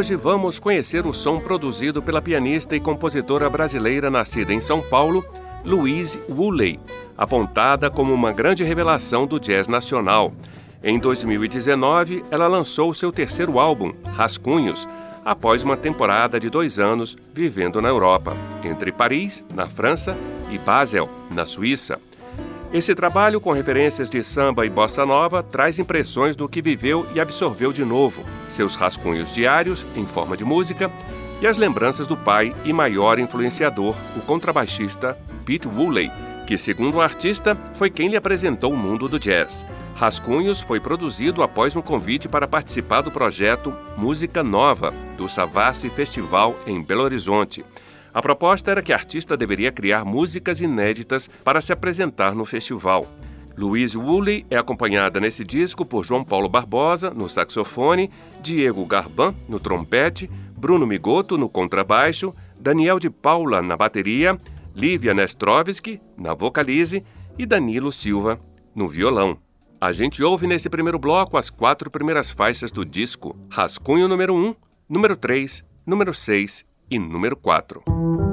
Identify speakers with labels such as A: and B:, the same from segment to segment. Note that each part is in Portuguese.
A: Hoje vamos conhecer o som produzido pela pianista e compositora brasileira nascida em São Paulo, Louise Woolley, apontada como uma grande revelação do jazz nacional. Em 2019, ela lançou seu terceiro álbum, Rascunhos, após uma temporada de dois anos vivendo na Europa, entre Paris, na França, e Basel, na Suíça. Esse trabalho, com referências de samba e bossa nova, traz impressões do que viveu e absorveu de novo, seus rascunhos diários em forma de música e as lembranças do pai e maior influenciador, o contrabaixista Pete Woolley, que, segundo o artista, foi quem lhe apresentou o mundo do jazz. Rascunhos foi produzido após um convite para participar do projeto Música Nova, do Savassi Festival em Belo Horizonte. A proposta era que a artista deveria criar músicas inéditas para se apresentar no festival. Louise Woolley é acompanhada nesse disco por João Paulo Barbosa, no saxofone, Diego Garban, no trompete, Bruno Migoto, no contrabaixo, Daniel de Paula, na bateria, Lívia Nestrovski, na vocalize e Danilo Silva, no violão. A gente ouve nesse primeiro bloco as quatro primeiras faixas do disco: Rascunho número 1, número 3, número 6 e número 4.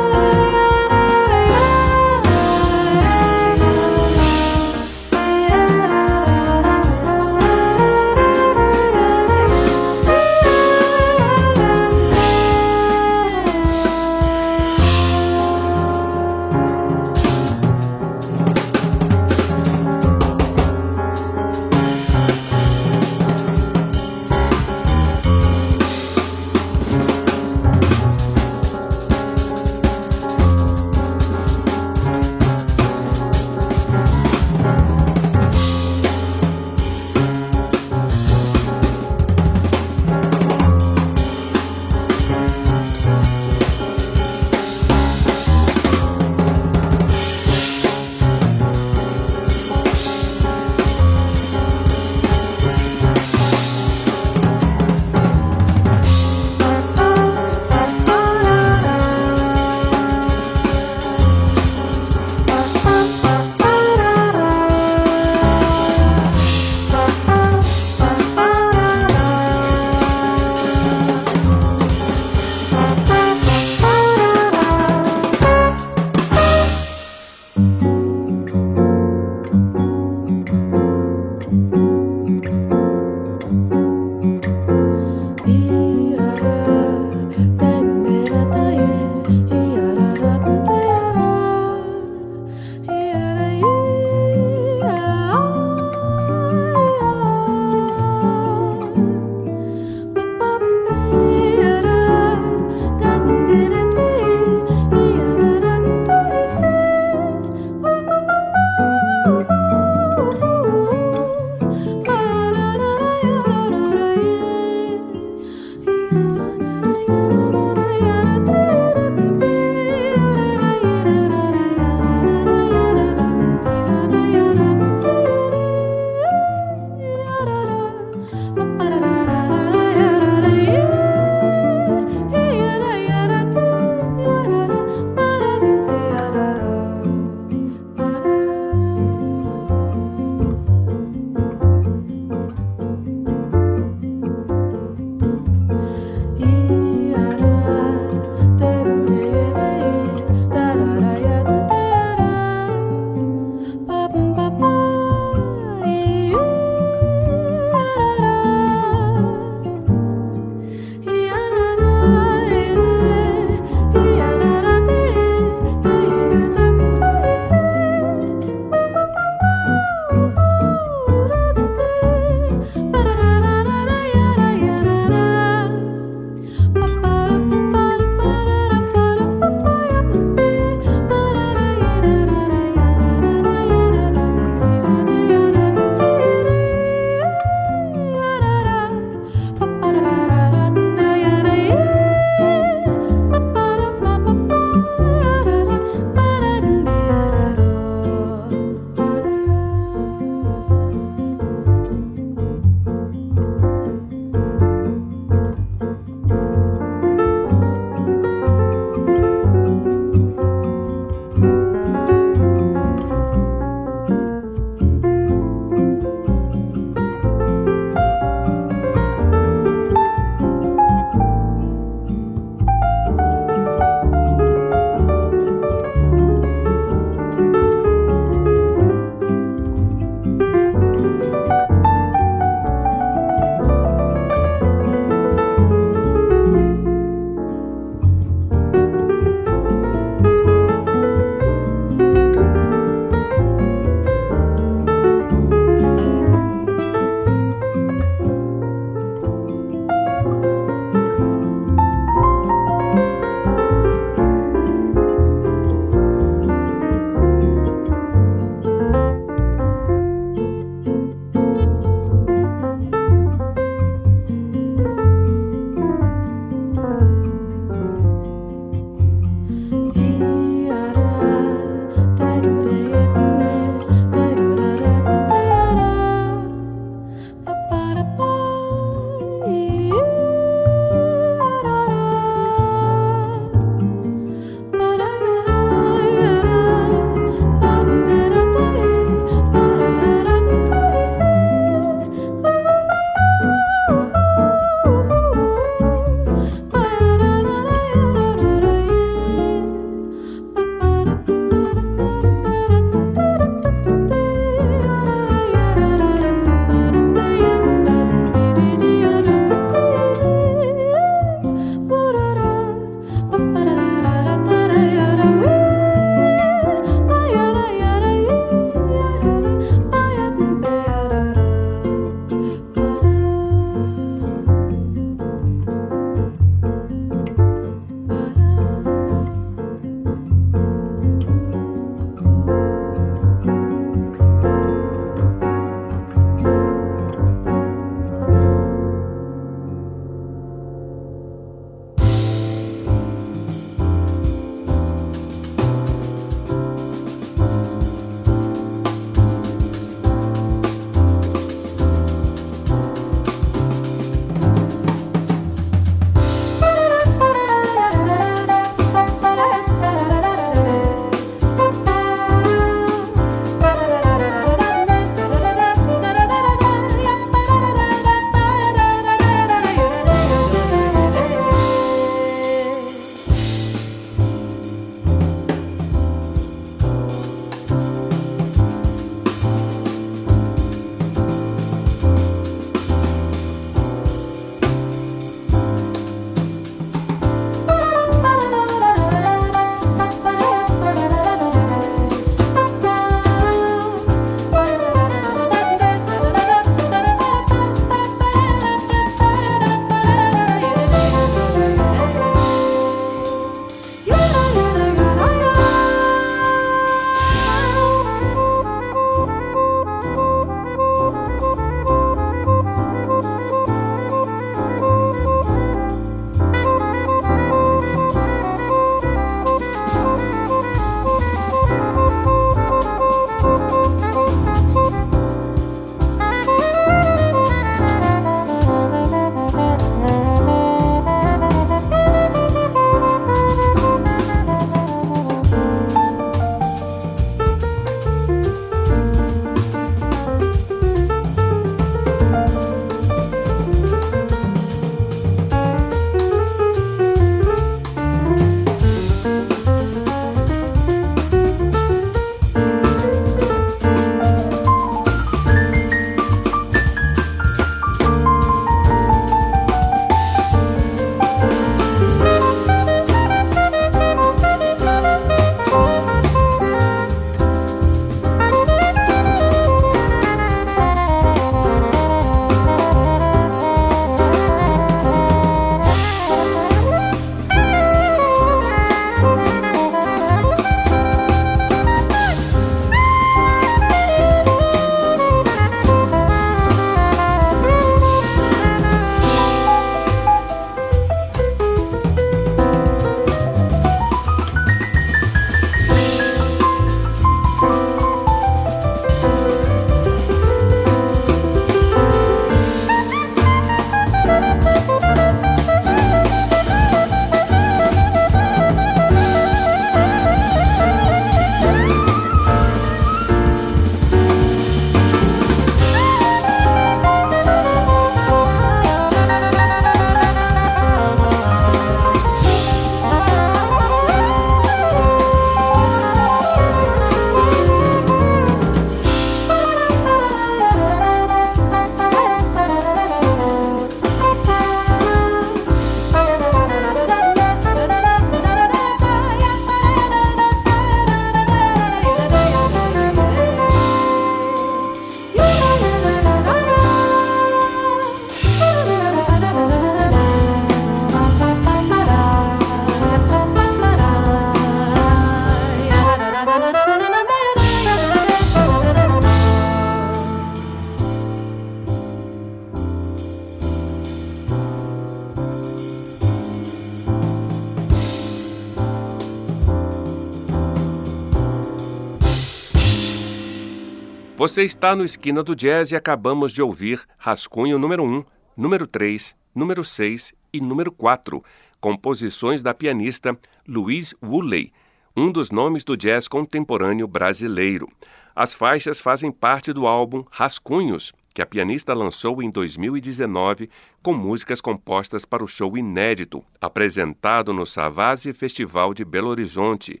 A: Você está no Esquina do Jazz e acabamos de ouvir Rascunho número 1, número 3, número 6 e número 4, composições da pianista Louise Woolley, um dos nomes do jazz contemporâneo brasileiro. As faixas fazem parte do álbum Rascunhos, que a pianista lançou em 2019 com músicas compostas para o show inédito, apresentado no Savassi Festival de Belo Horizonte.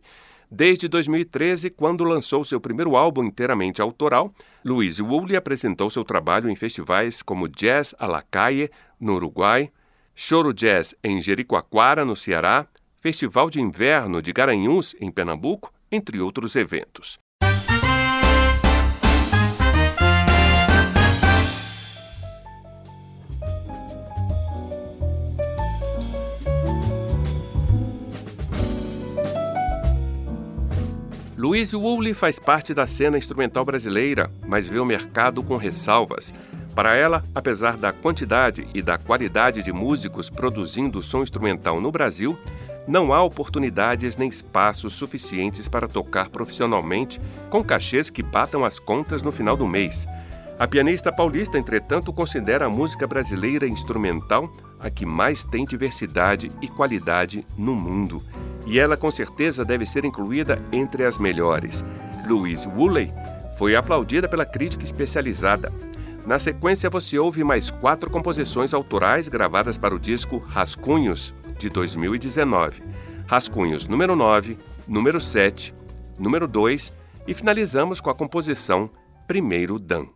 A: Desde 2013, quando lançou seu primeiro álbum inteiramente autoral, Louise Woolley apresentou seu trabalho em festivais como Jazz à la Calle, no Uruguai, Choro Jazz em Jericoacoara, no Ceará, Festival de Inverno de Garanhuns, em Pernambuco, entre outros eventos. Louise Woolley faz parte da cena instrumental brasileira, mas vê o mercado com ressalvas. Para ela, apesar da quantidade e da qualidade de músicos produzindo som instrumental no Brasil, não há oportunidades nem espaços suficientes para tocar profissionalmente com cachês que batam as contas no final do mês. A pianista paulista, entretanto, considera a música brasileira instrumental a que mais tem diversidade e qualidade no mundo e ela com certeza deve ser incluída entre as melhores. Louise Woolley foi aplaudida pela crítica especializada. Na sequência, você ouve mais quatro composições autorais gravadas para o disco Rascunhos, de 2019. Rascunhos número 9, número 7, número 2 e finalizamos com a composição Primeiro Dan.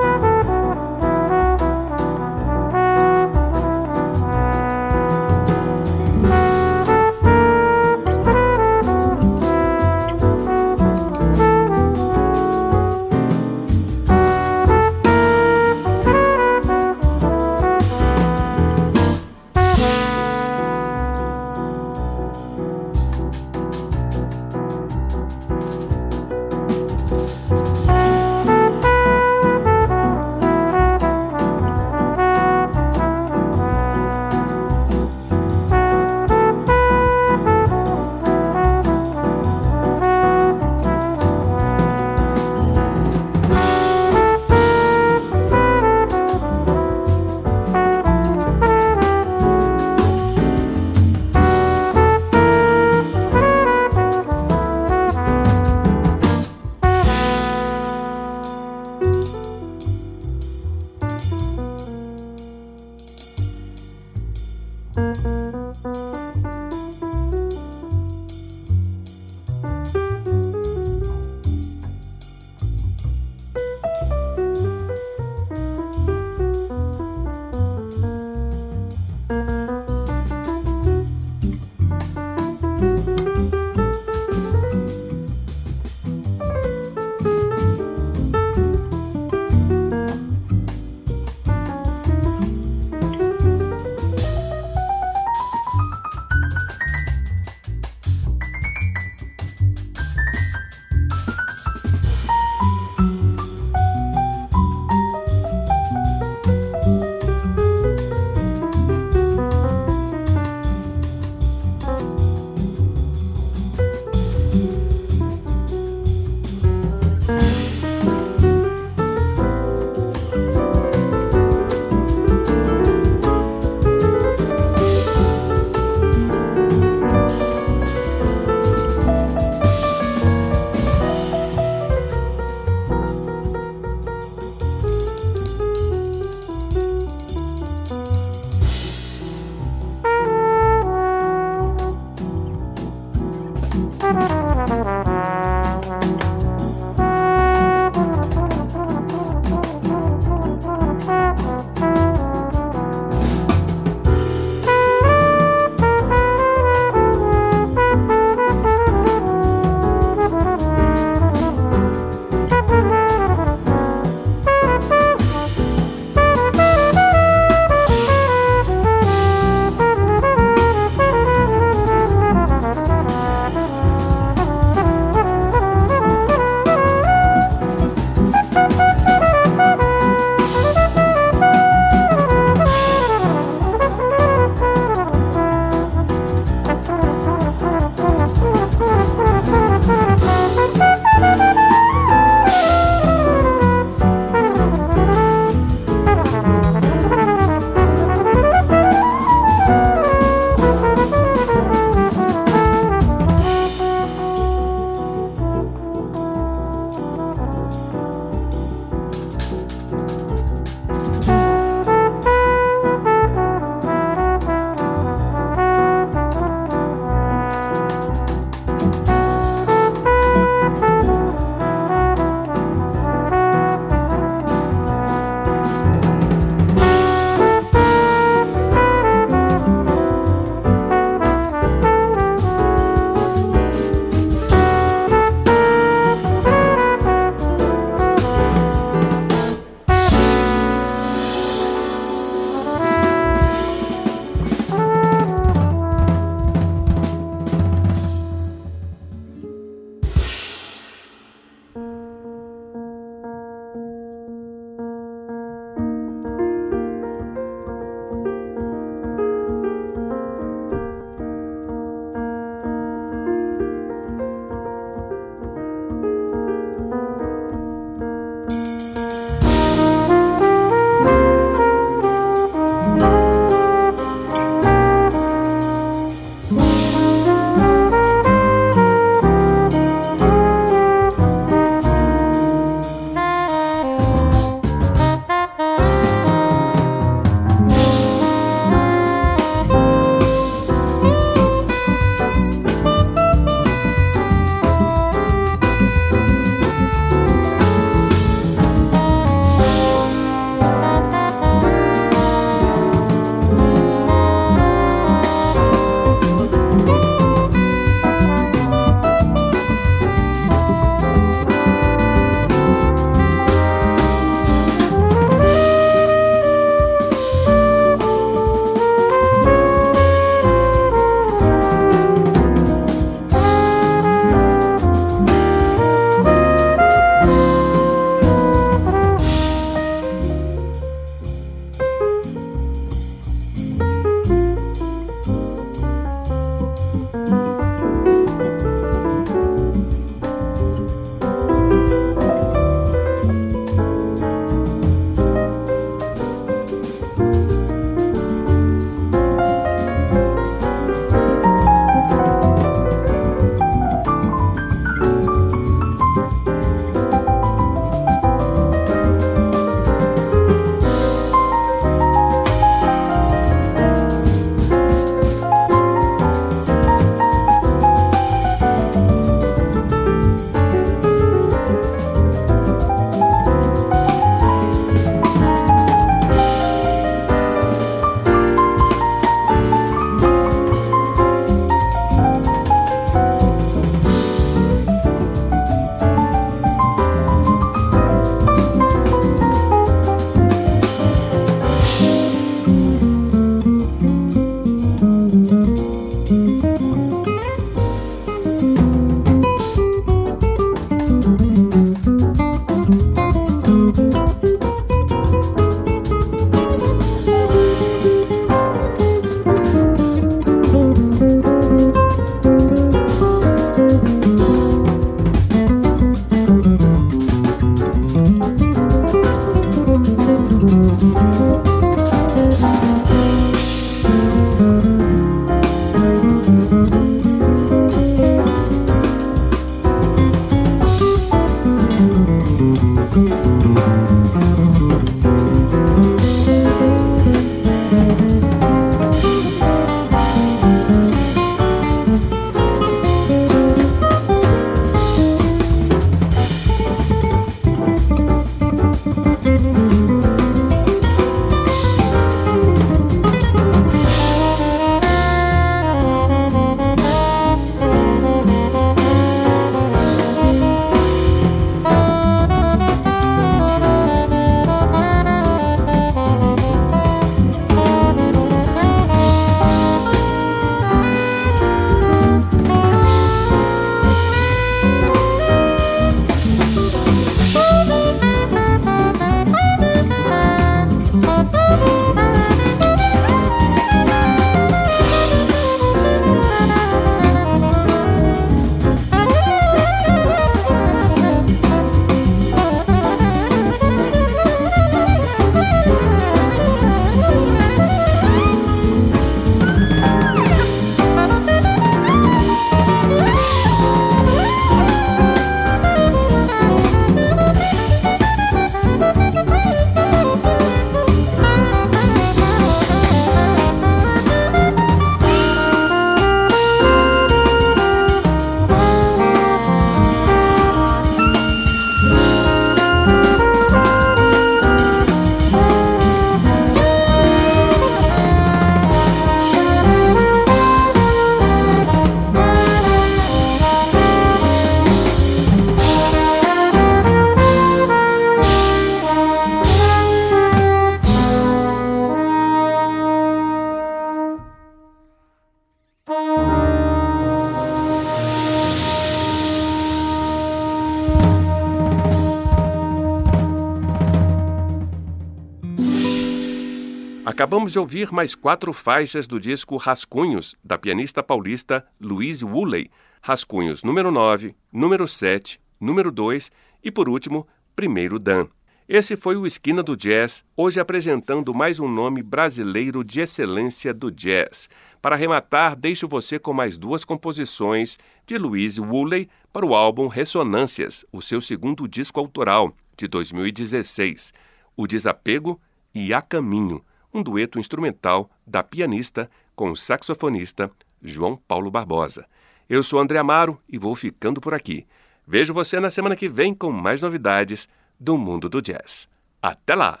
A: Acabamos de ouvir mais quatro faixas do disco Rascunhos, da pianista paulista Louise Woolley. Rascunhos número 9, número 7, número 2 e, por último, Primeiro Dan. Esse foi o Esquina do Jazz, hoje apresentando mais um nome brasileiro de excelência do jazz. Para arrematar, deixo você com mais duas composições de Louise Woolley para o álbum Ressonâncias, o seu segundo disco autoral, de 2016, O Desapego e A Caminho, um dueto instrumental da pianista com o saxofonista João Paulo Barbosa. Eu sou André Amaro e vou ficando por aqui. Vejo você na semana que vem com mais novidades do mundo do jazz. Até lá!